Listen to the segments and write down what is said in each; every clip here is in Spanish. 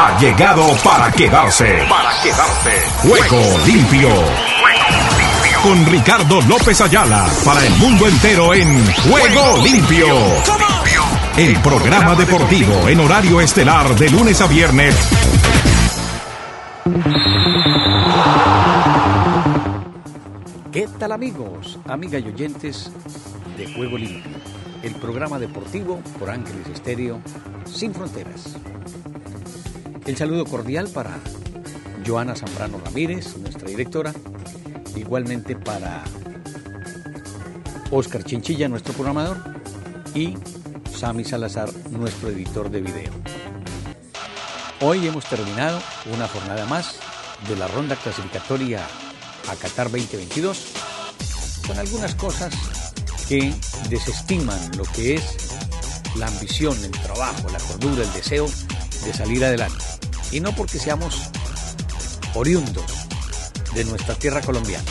ha llegado para quedarse. Para quedarse. Juego limpio. Con Ricardo López Ayala para el mundo entero en Juego limpio. El programa deportivo en horario estelar de lunes a viernes. ¿Qué tal amigos, amigas y oyentes de Juego Limpio? El programa deportivo por Ángeles Estéreo sin fronteras. El saludo cordial para Joana Zambrano Ramírez, nuestra directora, igualmente para Oscar Chinchilla, nuestro programador, y Sami Salazar, nuestro editor de video. Hoy hemos terminado una jornada más de la ronda clasificatoria a Qatar 2022 con algunas cosas que desestiman lo que es la ambición, el trabajo, la cordura, el deseo de salir adelante. Y no porque seamos oriundos de nuestra tierra colombiana,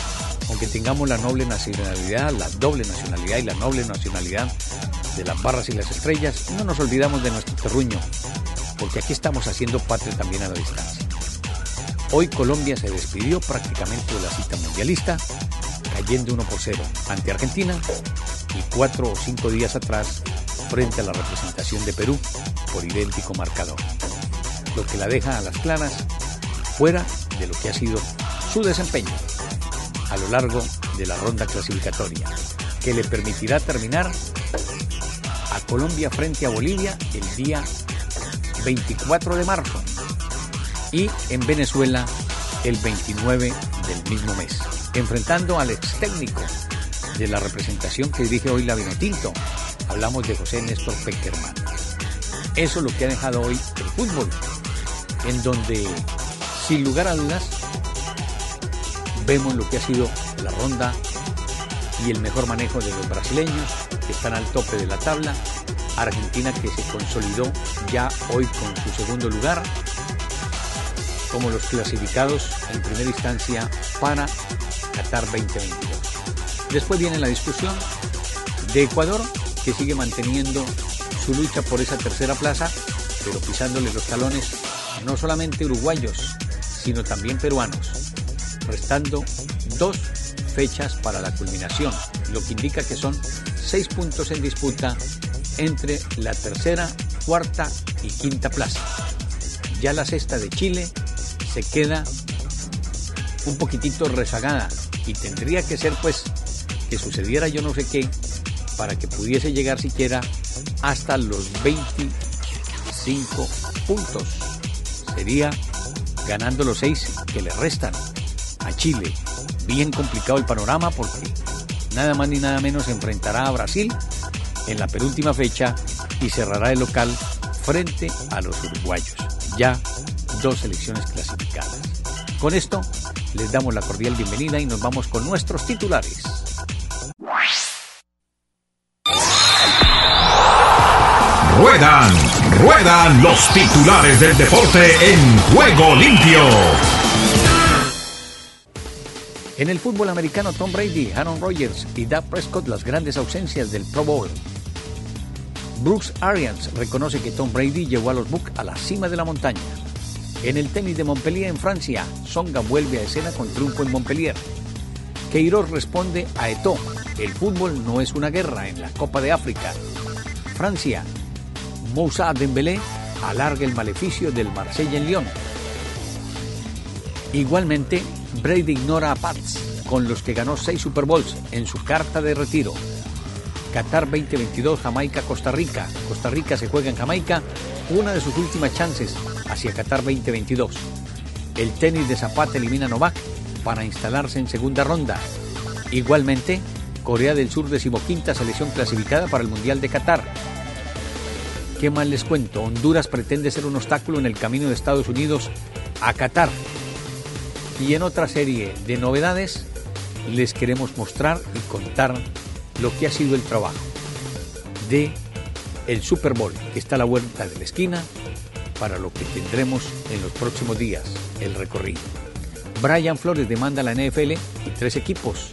aunque tengamos la noble nacionalidad, la doble nacionalidad y la noble nacionalidad de las barras y las estrellas, no nos olvidamos de nuestro terruño, porque aquí estamos haciendo patria también a la distancia. Hoy Colombia se despidió prácticamente de la cita mundialista, cayendo 1 por 0 ante Argentina y cuatro o cinco días atrás frente a la representación de Perú por idéntico marcador, lo que la deja a las claras fuera de lo que ha sido su desempeño a lo largo de la ronda clasificatoria, que le permitirá terminar a Colombia frente a Bolivia el día 24 de marzo y en Venezuela el 29 del mismo mes, enfrentando al ex técnico de la representación que dirige hoy la Vinotinto. Hablamos de José Néstor Peckerman. Eso es lo que ha dejado hoy el fútbol, en donde, sin lugar a dudas, vemos lo que ha sido la ronda y el mejor manejo de los brasileños, que están al tope de la tabla. Argentina que se consolidó ya hoy con su segundo lugar, como los clasificados en primera instancia para Qatar 2022. Después viene la discusión de Ecuador, que sigue manteniendo su lucha por esa tercera plaza, pero pisándole los talones no solamente uruguayos, sino también peruanos, restando dos fechas para la culminación, lo que indica que son seis puntos en disputa entre la tercera, cuarta y quinta plaza. Ya la sexta de Chile se queda un poquitito rezagada y tendría que ser pues que sucediera yo no sé qué para que pudiese llegar siquiera hasta los 25 puntos. Ganando los seis que le restan a Chile. Bien complicado el panorama porque nada más ni nada menos enfrentará a Brasil en la penúltima fecha y cerrará el local frente a los uruguayos. Ya dos selecciones clasificadas. Con esto les damos la cordial bienvenida y nos vamos con nuestros titulares. Ruedan, ruedan los titulares del deporte en juego limpio. En el fútbol americano, Tom Brady, Aaron Rodgers y Dak Prescott las grandes ausencias del Pro Bowl. Brooks Arians reconoce que Tom Brady llevó a los Bucks a la cima de la montaña. En el tenis de Montpellier en Francia, Songa vuelve a escena con triunfo en Montpellier. Queiroz responde a Eto'o, el fútbol no es una guerra en la Copa de África. Francia, Moussa Dembélé alarga el maleficio del Marsella en Lyon. Igualmente, Brady ignora a Pats, con los que ganó seis Super Bowls en su carta de retiro. Qatar 2022, Jamaica, Costa Rica. Costa Rica se juega en Jamaica, una de sus últimas chances hacia Qatar 2022. El tenis de Zapata elimina a Novak para instalarse en segunda ronda. Igualmente, Corea del Sur decimoquinta selección clasificada para el Mundial de Qatar. ¿Qué más les cuento? Honduras pretende ser un obstáculo en el camino de Estados Unidos a Qatar. Y en otra serie de novedades les queremos mostrar y contar lo que ha sido el trabajo de el Super Bowl que está a la vuelta de la esquina para lo que tendremos en los próximos días, el recorrido. Brian Flores demanda a la NFL y tres equipos.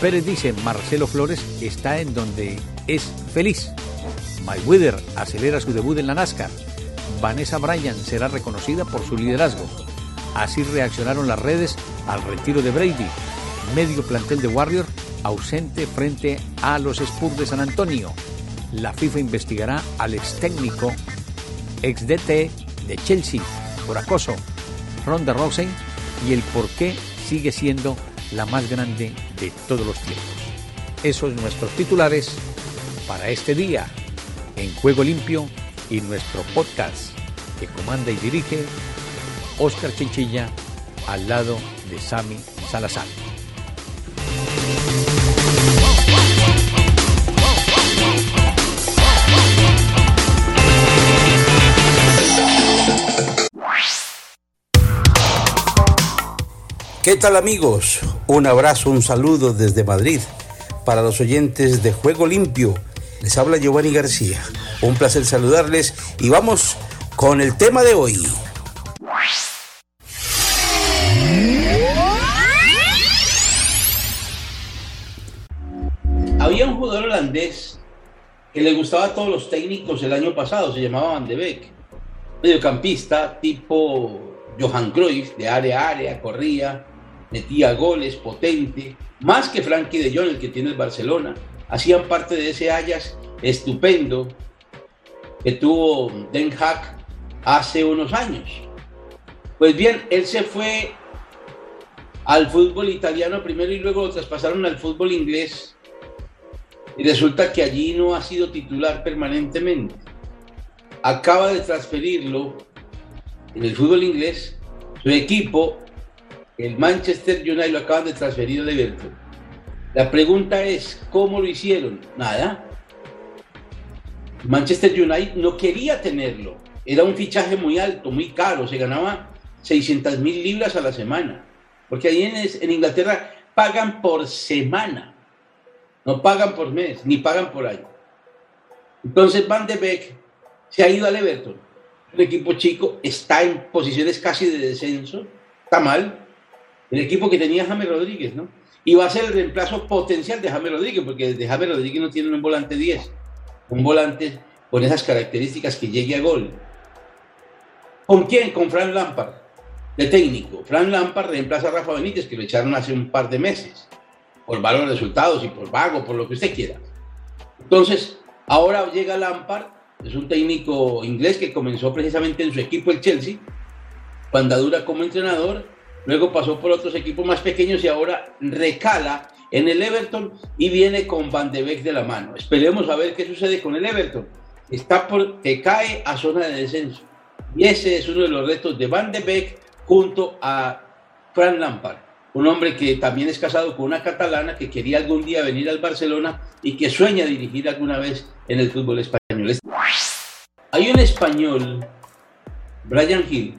Pérez dice, Marcelo Flores está en donde es feliz. Mayweather acelera su debut en la NASCAR. Vanessa Bryan será reconocida por su liderazgo. Así reaccionaron las redes al retiro de Brady. Medio plantel de Warrior ausente frente a los Spurs de San Antonio. La FIFA investigará al ex técnico, ex DT de Chelsea por acoso, Ronda Rousey, y el por qué sigue siendo la más grande de todos los tiempos. Esos son nuestros titulares para este día en Juego Limpio y nuestro podcast que comanda y dirige Oscar Chinchilla al lado de Sami Salazar. ¿Qué tal amigos? Un abrazo, un saludo desde Madrid para los oyentes de Juego Limpio. Les habla Giovanni García. Un placer saludarles y vamos con el tema de hoy. Había un jugador holandés que le gustaba a todos los técnicos el año pasado, se llamaba Van de Beek. Mediocampista tipo Johan Cruyff, de área a área, corría, metía goles, potente, más que Frankie de Jong, el que tiene el Barcelona. Hacían parte de ese Ajax estupendo que tuvo Den Haag hace unos años. Pues bien, él se fue al fútbol italiano primero y luego lo traspasaron al fútbol inglés. Y resulta que allí no ha sido titular permanentemente. Acaba de transferirlo en el fútbol inglés. Su equipo el Manchester United lo acaban de transferir a Everton. La pregunta es, ¿cómo lo hicieron? Nada. Manchester United no quería tenerlo. Era un fichaje muy alto, muy caro. Se ganaba 600 mil libras a la semana. Porque ahí en, Inglaterra pagan por semana. No pagan por mes, ni pagan por año. Entonces Van de Beek se ha ido al Everton. Un equipo chico está en posiciones casi de descenso. Está mal el equipo que tenía James Rodríguez, ¿no? Y va a ser el reemplazo potencial de James Rodríguez, porque de James Rodríguez no tiene un volante 10, un volante con esas características que llegue a gol. ¿Con quién? Con Fran Lampard, de técnico. Fran Lampard reemplaza a Rafa Benítez, que lo echaron hace un par de meses, por malos resultados y por vago, por lo que usted quiera. Entonces, ahora llega Lampard, es un técnico inglés que comenzó precisamente en su equipo, el Chelsea, cuando dura como entrenador luego pasó por otros equipos más pequeños y ahora recala en el Everton y viene con Van de Beek de la mano. Esperemos a ver qué sucede con el Everton. Está por que cae a zona de descenso. Y ese es uno de los retos de Van de Beek junto a Fran Lampard, un hombre que también es casado con una catalana que quería algún día venir al Barcelona y que sueña dirigir alguna vez en el fútbol español. Hay un español, Brian Hill,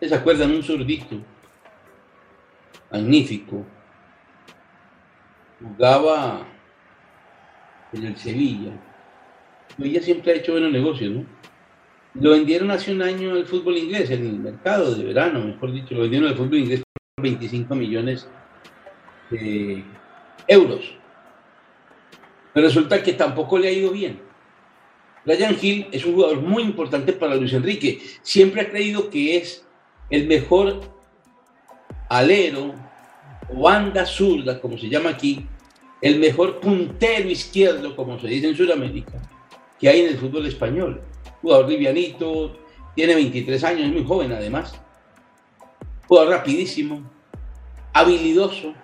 ¿se acuerdan? Un zurdito, magnífico. Jugaba en el Sevilla. Ella siempre ha hecho buenos negocios, ¿no? Lo vendieron hace un año al fútbol inglés, en el mercado de verano, mejor dicho, lo vendieron al fútbol inglés por 25 millones de euros. Pero resulta que tampoco le ha ido bien. Ryan Hill es un jugador muy importante para Luis Enrique. Siempre ha creído que es el mejor alero banda zurda, como se llama aquí, el mejor puntero izquierdo, como se dice en Sudamérica, que hay en el fútbol español. Jugador livianito, tiene 23 años, es muy joven además. Jugador rapidísimo, habilidoso.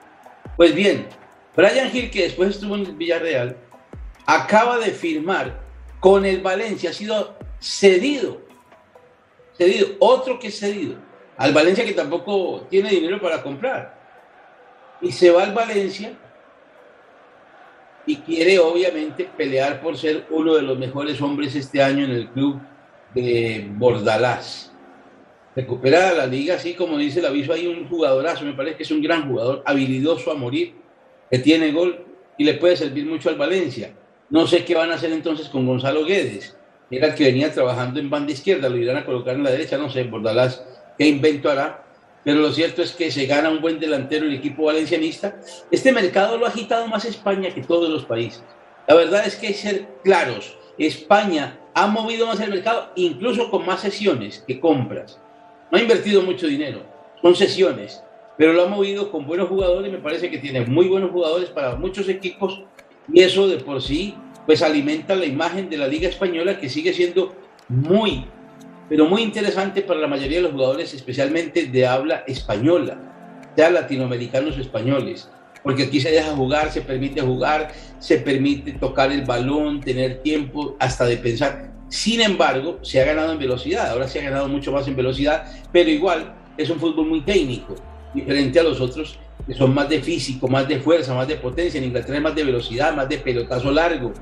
Pues bien, Brian Hill, que después estuvo en Villarreal, acaba de firmar con el Valencia, ha sido cedido. Cedido, otro que cedido al Valencia que tampoco tiene dinero para comprar. Y se va al Valencia y quiere obviamente pelear por ser uno de los mejores hombres este año en el club de Bordalás. Recupera la liga, así como dice el aviso, hay un jugadorazo, me parece que es un gran jugador, habilidoso a morir, que tiene gol y le puede servir mucho al Valencia. No sé qué van a hacer entonces con Gonzalo Guedes, era el que venía trabajando en banda izquierda, lo irán a colocar en la derecha, no sé, Bordalás qué invento hará, pero lo cierto es que se gana un buen delantero el equipo valencianista. Este mercado lo ha agitado más España que todos los países. La verdad es que ser claros. España ha movido más el mercado, incluso con más sesiones que compras. No ha invertido mucho dinero, son sesiones, pero lo ha movido con buenos jugadores. Me parece que tiene muy buenos jugadores para muchos equipos y eso de por sí pues alimenta la imagen de la Liga Española que sigue siendo muy, pero muy interesante para la mayoría de los jugadores, especialmente de habla española, sea latinoamericanos españoles porque aquí se deja jugar, se permite jugar, se permite tocar el balón, tener tiempo hasta de pensar. Sin embargo, se ha ganado en velocidad, ahora se ha ganado mucho más en velocidad, pero igual es un fútbol muy técnico, diferente a los otros que son más de físico, más de fuerza, más de potencia. En Inglaterra es más de velocidad, más de pelotazo largo,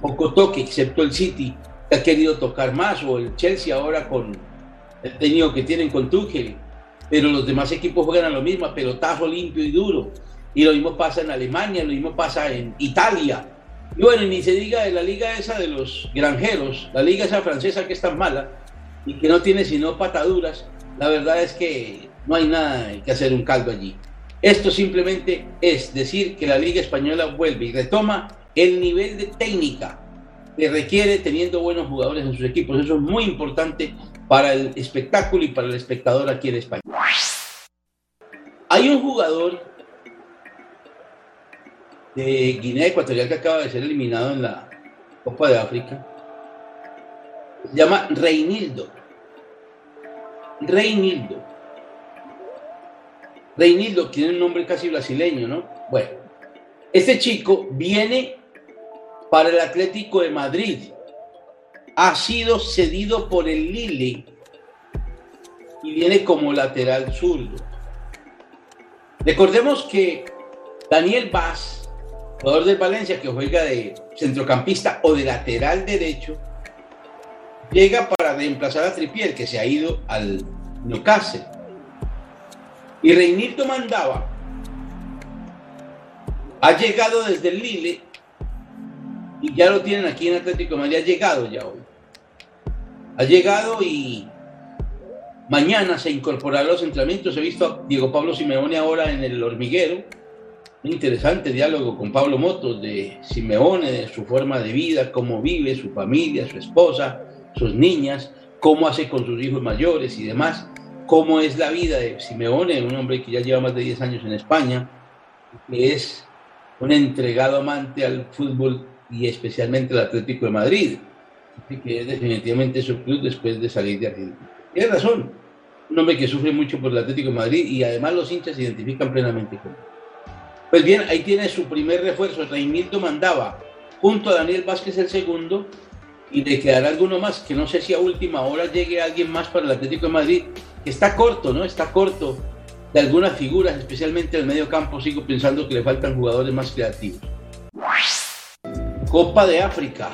poco toque, excepto el City, ha querido tocar más, o el Chelsea ahora con el técnico que tienen con Tuchel. Pero los demás equipos juegan a lo mismo, pelotazo limpio y duro. Y lo mismo pasa en Alemania, lo mismo pasa en Italia. Y bueno, ni se diga de la liga esa de los granjeros, la liga esa francesa que es tan mala y que no tiene sino pataduras, la verdad es que no hay nada que hacer un caldo allí. Esto simplemente es decir que la liga española vuelve y retoma el nivel de técnica que requiere teniendo buenos jugadores en sus equipos. Eso es muy importante para el espectáculo y para el espectador aquí en España. Hay un jugador de Guinea Ecuatorial que acaba de ser eliminado en la Copa de África. Se llama Reinildo. Reinildo. Reinildo tiene un nombre casi brasileño, ¿no? Bueno, este chico viene para el Atlético de Madrid. Ha sido cedido por el Lille y viene como lateral zurdo. Recordemos que Daniel Vaz jugador del Valencia que juega de centrocampista o de lateral derecho, llega para reemplazar a Tripier, que se ha ido al Newcastle. Y Reinildo Mandaba ha llegado desde el Lille y ya lo tienen aquí en Atlético de Madrid, ha llegado ya hoy. Ha llegado y mañana se incorporará a los entrenamientos. He visto a Diego Pablo Simeone ahora en el hormiguero un interesante diálogo con Pablo Motos de Simeone, de su forma de vida, cómo vive, su familia, su esposa, sus niñas, cómo hace con sus hijos mayores y demás, cómo es la vida de Simeone, un hombre que ya lleva más de 10 años en España, que es un entregado amante al fútbol y especialmente al Atlético de Madrid, que es definitivamente su club después de salir de Argentina. Tiene razón, un hombre que sufre mucho por el Atlético de Madrid y además los hinchas se identifican plenamente con él. Pues bien, ahí tiene su primer refuerzo. Reinildo mandaba junto a Daniel Vázquez el segundo y le quedará alguno más, que no sé si a última hora llegue alguien más para el Atlético de Madrid, está corto, ¿no? Está corto de algunas figuras, especialmente en el medio campo, sigo pensando que le faltan jugadores más creativos. Copa de África.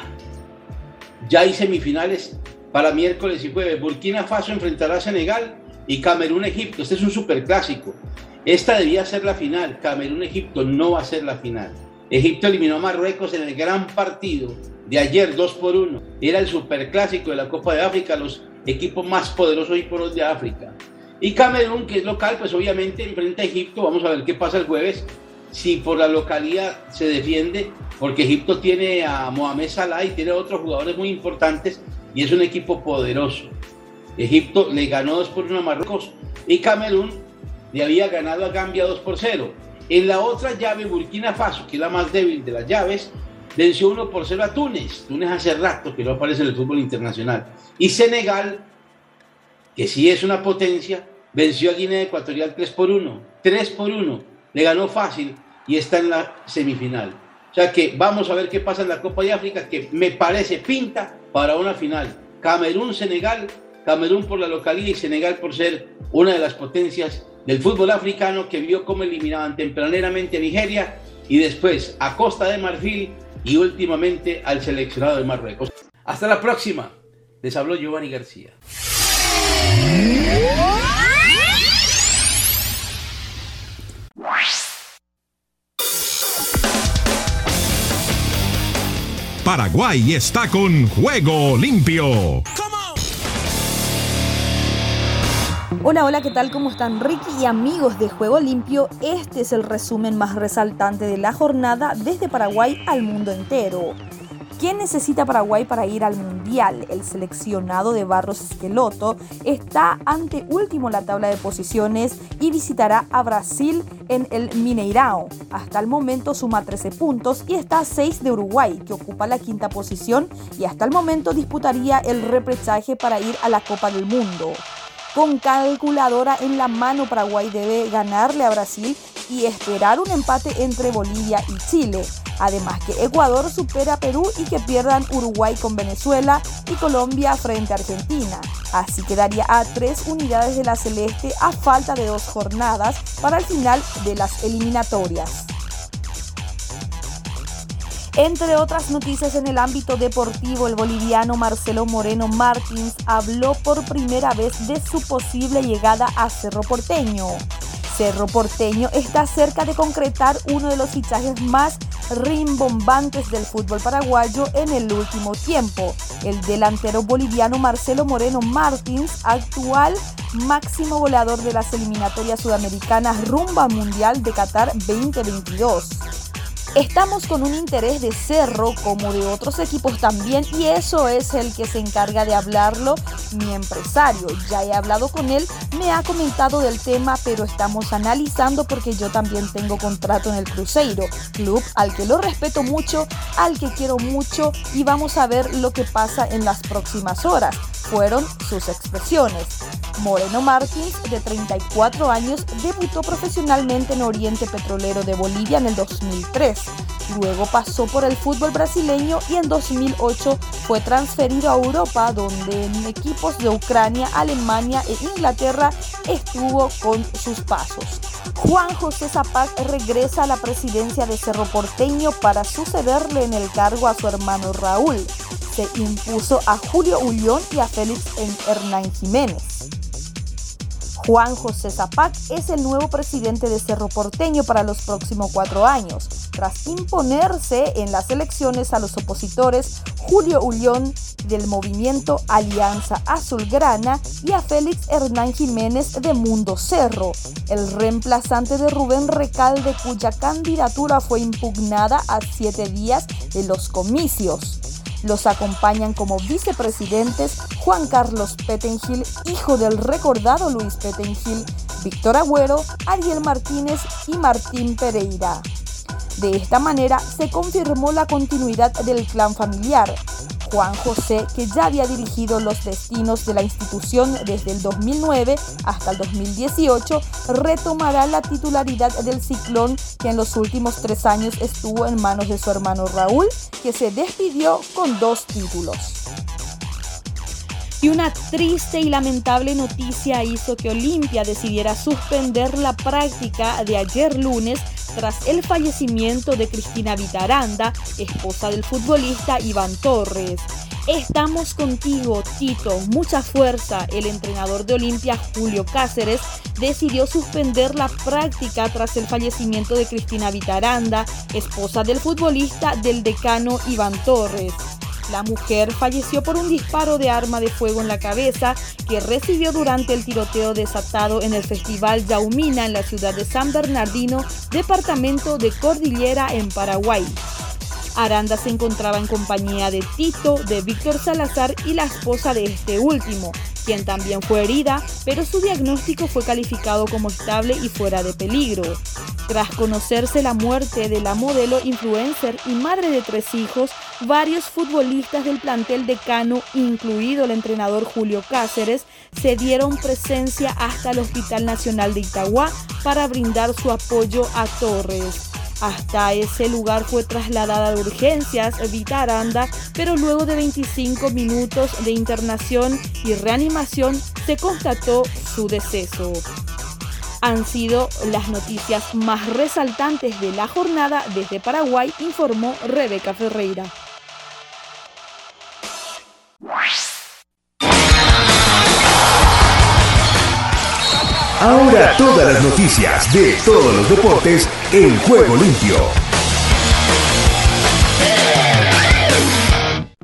Ya hay semifinales para miércoles y jueves. Burkina Faso enfrentará a Senegal y Camerún-Egipto. Este es un superclásico. Esta debía ser la final. Camerún-Egipto no va a ser la final. Egipto eliminó a Marruecos en el gran partido de ayer, 2 por 1. Era el superclásico de la Copa de África, los equipos más poderosos y poderosos de África. Y Camerún, que es local, pues obviamente enfrenta a Egipto. Vamos a ver qué pasa el jueves. Si por la localidad se defiende, porque Egipto tiene a Mohamed Salah y tiene otros jugadores muy importantes y es un equipo poderoso. Egipto le ganó 2 por 1 a Marruecos y Camerún le había ganado a Gambia 2 por 0. En la otra llave, Burkina Faso, que es la más débil de las llaves, venció 1 por 0 a Túnez. Túnez hace rato que no aparece en el fútbol internacional. Y Senegal, que sí es una potencia, venció a Guinea Ecuatorial 3 por 1. 3 por 1. Le ganó fácil y está en la semifinal. O sea que vamos a ver qué pasa en la Copa de África, que me parece pinta para una final. Camerún-Senegal, Camerún por la localidad y Senegal por ser una de las potencias del fútbol africano que vio cómo eliminaban tempraneramente a Nigeria y después a Costa de Marfil y últimamente al seleccionado de Marruecos. Hasta la próxima. Les habló Giovanni García. Paraguay está con juego limpio. Hola, hola, ¿qué tal? ¿Cómo están Ricky y amigos de Juego Limpio? Este es el resumen más resaltante de la jornada desde Paraguay al mundo entero. ¿Qué necesita Paraguay para ir al Mundial? El seleccionado de Barros Esqueloto está ante último la tabla de posiciones y visitará a Brasil en el Mineirao. Hasta el momento suma 13 puntos y está a 6 de Uruguay, que ocupa la quinta posición y hasta el momento disputaría el repechaje para ir a la Copa del Mundo. Con calculadora en la mano, Paraguay debe ganarle a Brasil y esperar un empate entre Bolivia y Chile. Además que Ecuador supera a Perú y que pierdan Uruguay con Venezuela y Colombia frente a Argentina. Así quedaría a tres unidades de la Celeste a falta de dos jornadas para el final de las eliminatorias. Entre otras noticias en el ámbito deportivo, el boliviano Marcelo Moreno Martins habló por primera vez de su posible llegada a Cerro Porteño. Cerro Porteño está cerca de concretar uno de los fichajes más rimbombantes del fútbol paraguayo en el último tiempo. El delantero boliviano Marcelo Moreno Martins, actual máximo goleador de las eliminatorias sudamericanas rumba mundial de Qatar 2022. Estamos con un interés de Cerro como de otros equipos también y eso es el que se encarga de hablarlo mi empresario. Ya he hablado con él, me ha comentado del tema, pero estamos analizando porque yo también tengo contrato en el Cruzeiro, club al que lo respeto mucho, al que quiero mucho y vamos a ver lo que pasa en las próximas horas. Fueron sus expresiones. Moreno Martins, de 34 años, debutó profesionalmente en Oriente Petrolero de Bolivia en el 2003. Luego pasó por el fútbol brasileño y en 2008 fue transferido a Europa, donde en equipos de Ucrania, Alemania e Inglaterra estuvo con sus pasos. Juan José Zapac regresa a la presidencia de Cerro Porteño para sucederle en el cargo a su hermano Raúl. Se impuso a Julio Ullón y a Félix Hernán Jiménez. Juan José Zapac es el nuevo presidente de Cerro Porteño para los próximos cuatro años, tras imponerse en las elecciones a los opositores Julio Ullón del movimiento Alianza Azulgrana y a Félix Hernán Jiménez de Mundo Cerro, el reemplazante de Rubén Recalde cuya candidatura fue impugnada a siete días de los comicios. Los acompañan como vicepresidentes Juan Carlos Petengil, hijo del recordado Luis Petengil, Víctor Agüero, Ariel Martínez y Martín Pereira. De esta manera se confirmó la continuidad del clan familiar, Juan José, que ya había dirigido los destinos de la institución desde el 2009 hasta el 2018, retomará la titularidad del ciclón que en los últimos tres años estuvo en manos de su hermano Raúl, que se despidió con dos títulos. Y una triste y lamentable noticia hizo que Olimpia decidiera suspender la práctica de ayer lunes tras el fallecimiento de Cristina Vitaranda, esposa del futbolista Iván Torres. Estamos contigo, Tito. Mucha fuerza. El entrenador de Olimpia, Julio Cáceres, decidió suspender la práctica tras el fallecimiento de Cristina Vitaranda, esposa del futbolista del decano Iván Torres. La mujer falleció por un disparo de arma de fuego en la cabeza que recibió durante el tiroteo desatado en el Festival Yaumina en la ciudad de San Bernardino, departamento de Cordillera en Paraguay. Aranda se encontraba en compañía de Tito, de Víctor Salazar y la esposa de este último, quien también fue herida, pero su diagnóstico fue calificado como estable y fuera de peligro. Tras conocerse la muerte de la modelo influencer y madre de tres hijos, varios futbolistas del plantel decano, incluido el entrenador Julio Cáceres, se dieron presencia hasta el Hospital Nacional de Itagua para brindar su apoyo a Torres. Hasta ese lugar fue trasladada de urgencias Vita Aranda, pero luego de 25 minutos de internación y reanimación se constató su deceso. Han sido las noticias más resaltantes de la jornada desde Paraguay, informó Rebeca Ferreira. Ahora todas las noticias de todos los deportes en Juego Limpio.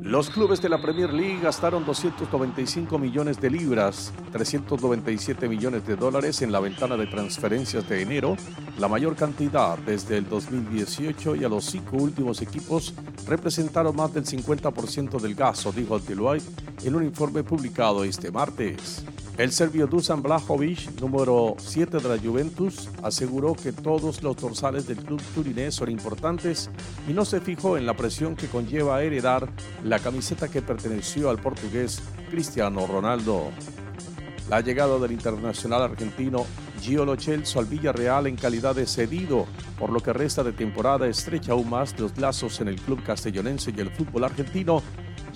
Los clubes de la Premier League gastaron 295 millones de libras, 397 millones de dólares en la ventana de transferencias de enero, la mayor cantidad desde el 2018 y a los cinco últimos equipos representaron más del 50% del gasto, dijo Deloitte en un informe publicado este martes. El serbio Dusan Blajovic, número 7 de la Juventus, aseguró que todos los dorsales del club turinés son importantes y no se fijó en la presión que conlleva heredar la camiseta que perteneció al portugués Cristiano Ronaldo. La llegada del internacional argentino Gio Celso al Villarreal en calidad de cedido, por lo que resta de temporada estrecha aún más los lazos en el club castellonense y el fútbol argentino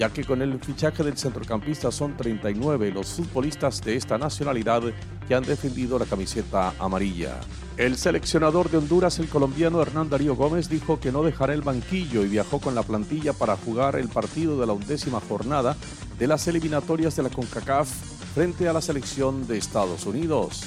ya que con el fichaje del centrocampista son 39 los futbolistas de esta nacionalidad que han defendido la camiseta amarilla. El seleccionador de Honduras, el colombiano Hernán Darío Gómez, dijo que no dejará el banquillo y viajó con la plantilla para jugar el partido de la undécima jornada de las eliminatorias de la CONCACAF frente a la selección de Estados Unidos.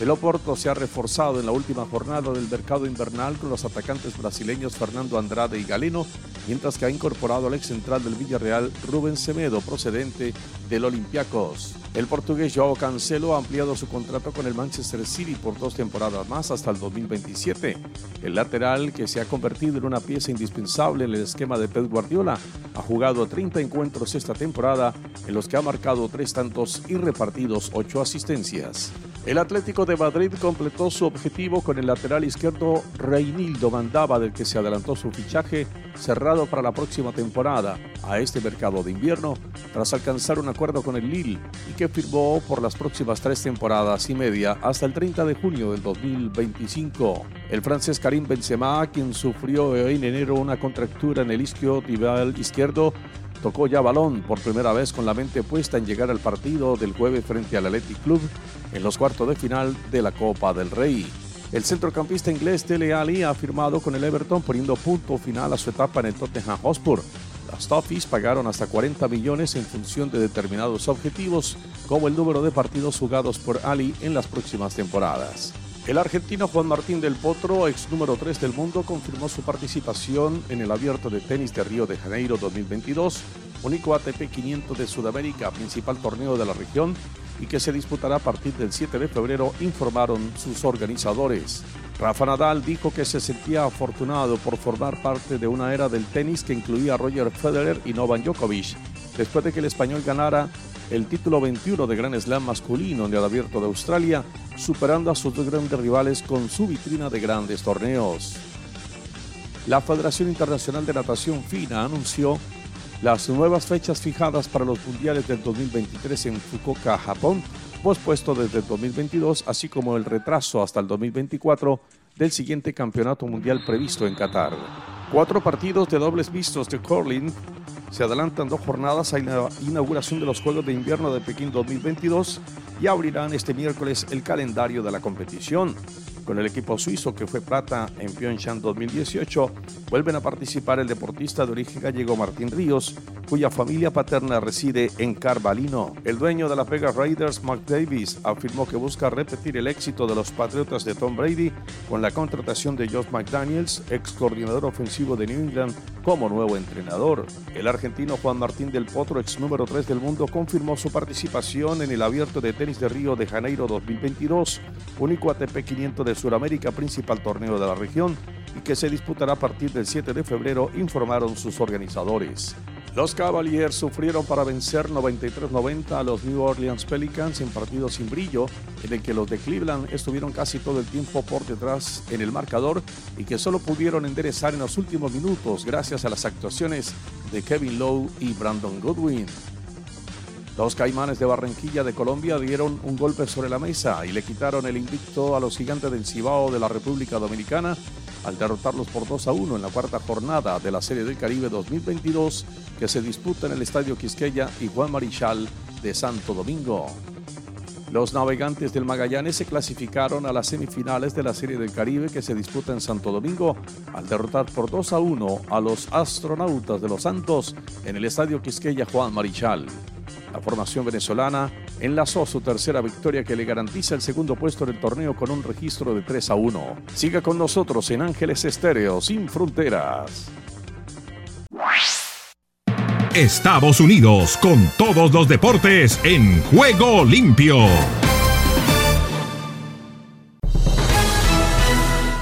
El Oporto se ha reforzado en la última jornada del mercado invernal con los atacantes brasileños Fernando Andrade y Galeno, mientras que ha incorporado al ex central del Villarreal Rubén Semedo, procedente del Olympiacos. El portugués Joao Cancelo ha ampliado su contrato con el Manchester City por dos temporadas más hasta el 2027. El lateral, que se ha convertido en una pieza indispensable en el esquema de Pep Guardiola, ha jugado 30 encuentros esta temporada en los que ha marcado tres tantos y repartidos ocho asistencias. El Atlético de Madrid completó su objetivo con el lateral izquierdo Reinildo Mandaba, del que se adelantó su fichaje cerrado para la próxima temporada a este mercado de invierno, tras alcanzar un acuerdo con el Lille y que firmó por las próximas tres temporadas y media hasta el 30 de junio del 2025. El francés Karim Benzema, quien sufrió en enero una contractura en el isquio tibial izquierdo, tocó ya balón por primera vez con la mente puesta en llegar al partido del jueves frente al Athletic Club en los cuartos de final de la Copa del Rey. El centrocampista inglés Dele Alli ha firmado con el Everton poniendo punto final a su etapa en el Tottenham Hotspur. Las Toffees pagaron hasta 40 millones en función de determinados objetivos, como el número de partidos jugados por Ali en las próximas temporadas. El argentino Juan Martín del Potro, ex número 3 del mundo, confirmó su participación en el Abierto de Tenis de Río de Janeiro 2022, único ATP 500 de Sudamérica, principal torneo de la región, y que se disputará a partir del 7 de febrero, informaron sus organizadores. Rafa Nadal dijo que se sentía afortunado por formar parte de una era del tenis que incluía a Roger Federer y Novak Djokovic, después de que el español ganara el título 21 de Gran Slam masculino en el Abierto de Australia, superando a sus dos grandes rivales con su vitrina de grandes torneos. La Federación Internacional de Natación FINA anunció las nuevas fechas fijadas para los mundiales del 2023 en Fukuoka, Japón, pospuesto desde el 2022, así como el retraso hasta el 2024 del siguiente campeonato mundial previsto en Qatar. Cuatro partidos de dobles vistos de curling se adelantan dos jornadas a la inauguración de los Juegos de Invierno de Pekín 2022 y abrirán este miércoles el calendario de la competición. Con el equipo suizo que fue plata en Pyeongchang 2018, vuelven a participar el deportista de origen gallego Martín Ríos, cuya familia paterna reside en Carvalino. El dueño de la Pega Raiders, Mark Davis, afirmó que busca repetir el éxito de los Patriotas de Tom Brady con la contratación de Josh McDaniels, ex coordinador ofensivo de New England, como nuevo entrenador. El argentino Juan Martín del Potro, ex número 3 del mundo, confirmó su participación en el Abierto de Tenis de Río de Janeiro 2022, único ATP 500 de Sudamérica, principal torneo de la región, y que se disputará a partir del 7 de febrero, informaron sus organizadores. Los Cavaliers sufrieron para vencer 93-90 a los New Orleans Pelicans en partido sin brillo, en el que los de Cleveland estuvieron casi todo el tiempo por detrás en el marcador y que solo pudieron enderezar en los últimos minutos gracias a las actuaciones de Kevin Lowe y Brandon Goodwin. Los Caimanes de Barranquilla de Colombia dieron un golpe sobre la mesa y le quitaron el invicto a los gigantes del Cibao de la República Dominicana al derrotarlos por 2 a 1 en la cuarta jornada de la Serie del Caribe 2022 que se disputa en el Estadio Quisqueya y Juan Marichal de Santo Domingo. Los navegantes del Magallanes se clasificaron a las semifinales de la Serie del Caribe que se disputa en Santo Domingo al derrotar por 2 a 1 a los astronautas de los Santos en el Estadio Quisqueya Juan Marichal. La formación venezolana enlazó su tercera victoria que le garantiza el segundo puesto en el torneo con un registro de 3 a 1. Siga con nosotros en Ángeles Estéreo, sin fronteras. Estados Unidos, con todos los deportes en juego limpio.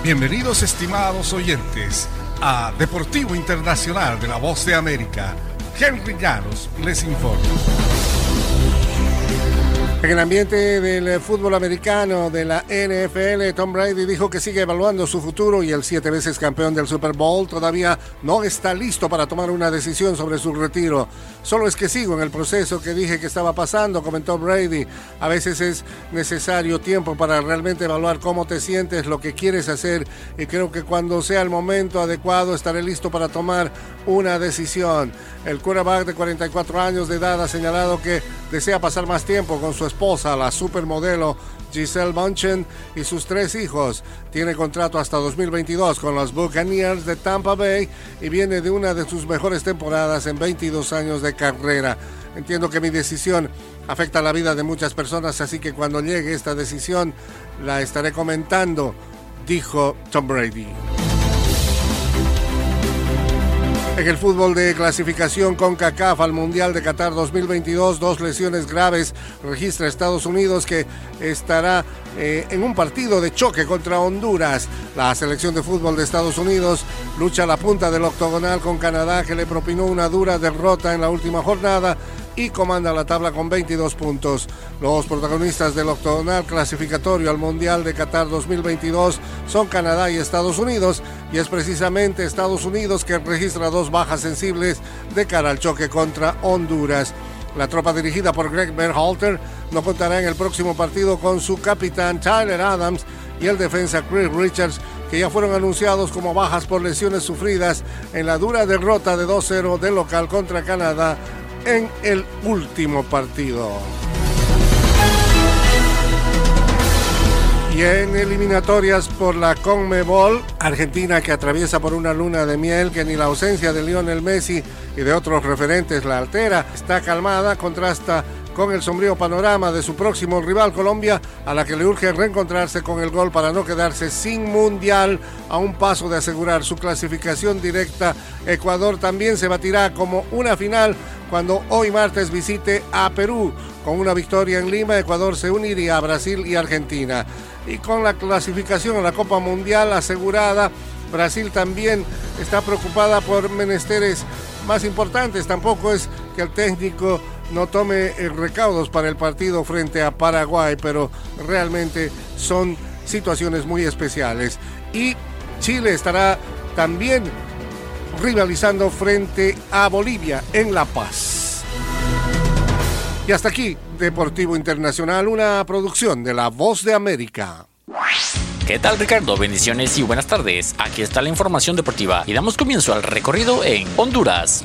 Bienvenidos estimados oyentes a Deportivo Internacional de la Voz de América. Henry Llanos les informa. En el ambiente del fútbol americano de la NFL, Tom Brady dijo que sigue evaluando su futuro y el siete veces campeón del Super Bowl todavía no está listo para tomar una decisión sobre su retiro. Solo es que sigo en el proceso que dije que estaba pasando, comentó Brady. A veces es necesario tiempo para realmente evaluar cómo te sientes, lo que quieres hacer y creo que cuando sea el momento adecuado estaré listo para tomar una decisión. El quarterback de 44 años de edad ha señalado que desea pasar más tiempo con su esposa, la supermodelo Giselle Bunchen, y sus tres hijos. Tiene contrato hasta 2022 con los Buccaneers de Tampa Bay y viene de una de sus mejores temporadas en 22 años de carrera. Entiendo que mi decisión afecta la vida de muchas personas, así que cuando llegue esta decisión la estaré comentando, dijo Tom Brady. En el fútbol de clasificación con CACAF al Mundial de Qatar 2022, dos lesiones graves registra Estados Unidos que estará eh, en un partido de choque contra Honduras. La selección de fútbol de Estados Unidos lucha a la punta del octogonal con Canadá que le propinó una dura derrota en la última jornada y comanda la tabla con 22 puntos. Los protagonistas del octogonal clasificatorio al Mundial de Qatar 2022 son Canadá y Estados Unidos y es precisamente Estados Unidos que registra dos bajas sensibles de cara al choque contra Honduras. La tropa dirigida por Greg Berhalter no contará en el próximo partido con su capitán Tyler Adams y el defensa Chris Richards, que ya fueron anunciados como bajas por lesiones sufridas en la dura derrota de 2-0 del local contra Canadá en el último partido. Y en eliminatorias por la Conmebol, Argentina que atraviesa por una luna de miel que ni la ausencia de Lionel Messi y de otros referentes la altera, está calmada, contrasta con el sombrío panorama de su próximo rival Colombia, a la que le urge reencontrarse con el gol para no quedarse sin mundial a un paso de asegurar su clasificación directa. Ecuador también se batirá como una final cuando hoy martes visite a Perú. Con una victoria en Lima, Ecuador se uniría a Brasil y Argentina. Y con la clasificación a la Copa Mundial asegurada, Brasil también está preocupada por menesteres más importantes. Tampoco es que el técnico no tome eh, recaudos para el partido frente a Paraguay, pero realmente son situaciones muy especiales. Y Chile estará también rivalizando frente a Bolivia en La Paz. Y hasta aquí, Deportivo Internacional, una producción de La Voz de América. ¿Qué tal Ricardo? Bendiciones y buenas tardes. Aquí está la información deportiva y damos comienzo al recorrido en Honduras.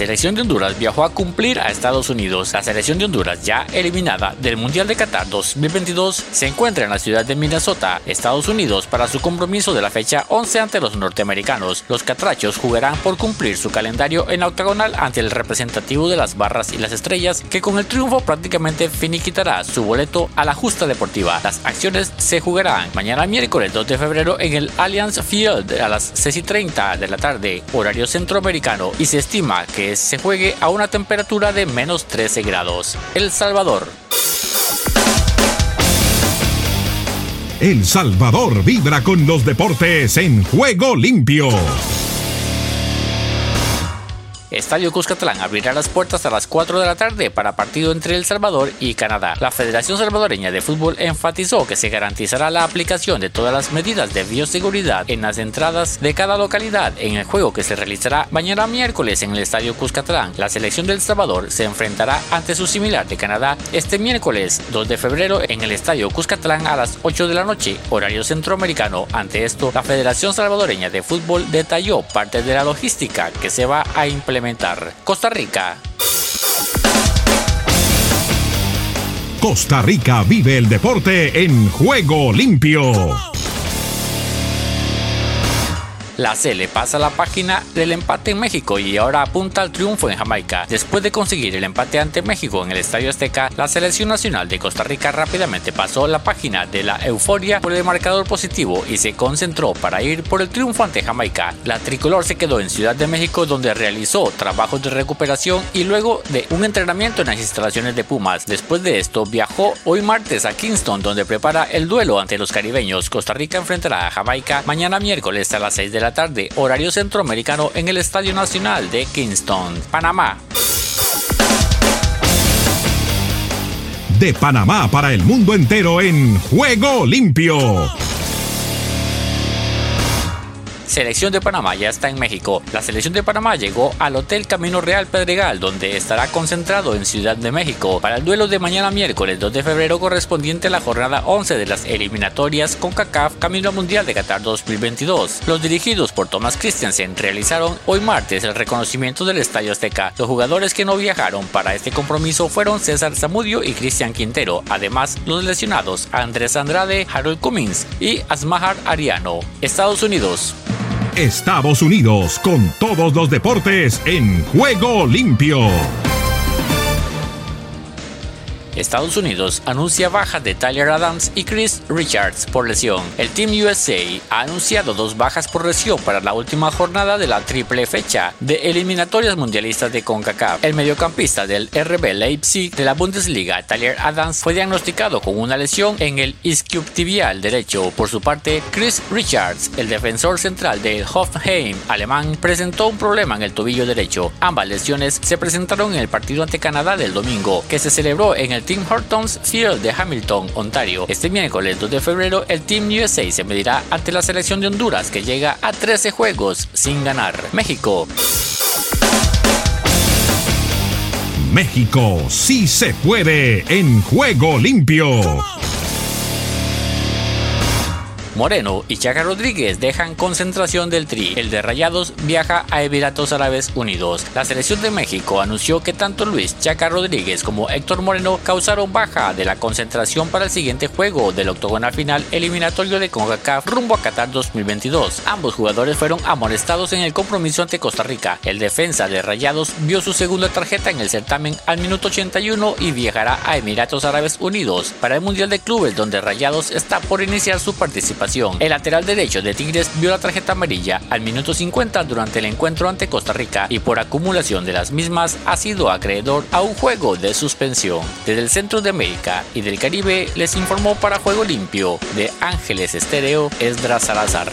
Selección de Honduras viajó a cumplir a Estados Unidos. La selección de Honduras, ya eliminada del Mundial de Qatar 2022, se encuentra en la ciudad de Minnesota, Estados Unidos, para su compromiso de la fecha 11 ante los norteamericanos. Los catrachos jugarán por cumplir su calendario en la octagonal ante el representativo de las barras y las estrellas, que con el triunfo prácticamente finiquitará su boleto a la justa deportiva. Las acciones se jugarán mañana miércoles 2 de febrero en el Allianz Field a las 6 y 30 de la tarde, horario centroamericano, y se estima que se juegue a una temperatura de menos 13 grados. El Salvador. El Salvador vibra con los deportes en juego limpio. Estadio Cuscatlán abrirá las puertas a las 4 de la tarde para partido entre El Salvador y Canadá. La Federación Salvadoreña de Fútbol enfatizó que se garantizará la aplicación de todas las medidas de bioseguridad en las entradas de cada localidad en el juego que se realizará mañana miércoles en el Estadio Cuscatlán. La selección de El Salvador se enfrentará ante su similar de Canadá este miércoles 2 de febrero en el Estadio Cuscatlán a las 8 de la noche, horario centroamericano. Ante esto, la Federación Salvadoreña de Fútbol detalló parte de la logística que se va a implementar Costa Rica. Costa Rica vive el deporte en juego limpio. La Cele pasa la página del empate en México y ahora apunta al triunfo en Jamaica. Después de conseguir el empate ante México en el Estadio Azteca, la selección nacional de Costa Rica rápidamente pasó la página de la euforia por el marcador positivo y se concentró para ir por el triunfo ante Jamaica. La tricolor se quedó en Ciudad de México donde realizó trabajos de recuperación y luego de un entrenamiento en las instalaciones de Pumas. Después de esto viajó hoy martes a Kingston donde prepara el duelo ante los caribeños. Costa Rica enfrentará a Jamaica mañana miércoles a las 6 de la tarde, horario centroamericano en el Estadio Nacional de Kingston, Panamá. De Panamá para el mundo entero en Juego Limpio. Selección de Panamá ya está en México. La selección de Panamá llegó al Hotel Camino Real Pedregal, donde estará concentrado en Ciudad de México para el duelo de mañana miércoles 2 de febrero correspondiente a la jornada 11 de las eliminatorias con CACAF Camino Mundial de Qatar 2022. Los dirigidos por Thomas Christiansen realizaron hoy martes el reconocimiento del Estadio Azteca. Los jugadores que no viajaron para este compromiso fueron César Zamudio y Cristian Quintero. Además, los lesionados Andrés Andrade, Harold Cummins y Asmahar Ariano. Estados Unidos. Estados Unidos con todos los deportes en juego limpio. Estados Unidos anuncia bajas de Tyler Adams y Chris Richards por lesión. El Team USA ha anunciado dos bajas por lesión para la última jornada de la triple fecha de eliminatorias mundialistas de CONCACAF. El mediocampista del RB Leipzig de la Bundesliga, Tyler Adams, fue diagnosticado con una lesión en el isquiotibial derecho. Por su parte, Chris Richards, el defensor central del Hoffenheim alemán, presentó un problema en el tobillo derecho. Ambas lesiones se presentaron en el partido ante Canadá del domingo, que se celebró en el Team Hortons Field de Hamilton, Ontario. Este miércoles 2 de febrero, el Team USA se medirá ante la selección de Honduras, que llega a 13 juegos sin ganar. México. México sí se puede en juego limpio. Moreno y Chaca Rodríguez dejan concentración del Tri. El de Rayados viaja a Emiratos Árabes Unidos. La selección de México anunció que tanto Luis Chaca Rodríguez como Héctor Moreno causaron baja de la concentración para el siguiente juego del octogonal final eliminatorio de CONCACAF rumbo a Qatar 2022. Ambos jugadores fueron amonestados en el compromiso ante Costa Rica. El defensa de Rayados vio su segunda tarjeta en el certamen al minuto 81 y viajará a Emiratos Árabes Unidos para el Mundial de Clubes donde Rayados está por iniciar su participación el lateral derecho de Tigres vio la tarjeta amarilla al minuto 50 durante el encuentro ante Costa Rica y por acumulación de las mismas ha sido acreedor a un juego de suspensión. Desde el centro de América y del Caribe les informó para Juego Limpio de Ángeles Estéreo Esdras Salazar.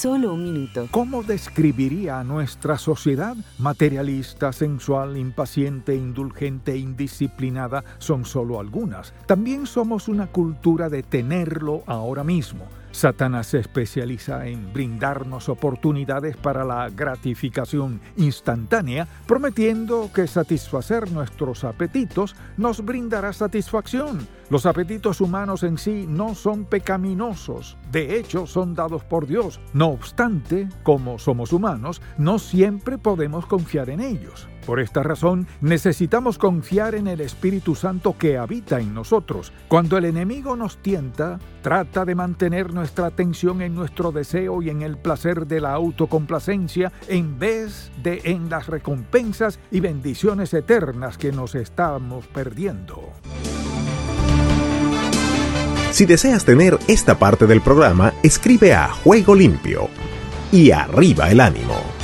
Solo un minuto. ¿Cómo describiría a nuestra sociedad? Materialista, sensual, impaciente, indulgente, indisciplinada son solo algunas. También somos una cultura de tenerlo ahora mismo Satanás se especializa en brindarnos oportunidades para la gratificación instantánea, prometiendo que satisfacer nuestros apetitos nos brindará satisfacción. Los apetitos humanos en sí no son pecaminosos, de hecho son dados por Dios. No obstante, como somos humanos, no siempre podemos confiar en ellos. Por esta razón, necesitamos confiar en el Espíritu Santo que habita en nosotros. Cuando el enemigo nos tienta, trata de mantener nuestra atención en nuestro deseo y en el placer de la autocomplacencia en vez de en las recompensas y bendiciones eternas que nos estamos perdiendo. Si deseas tener esta parte del programa, escribe a Juego Limpio y arriba el ánimo.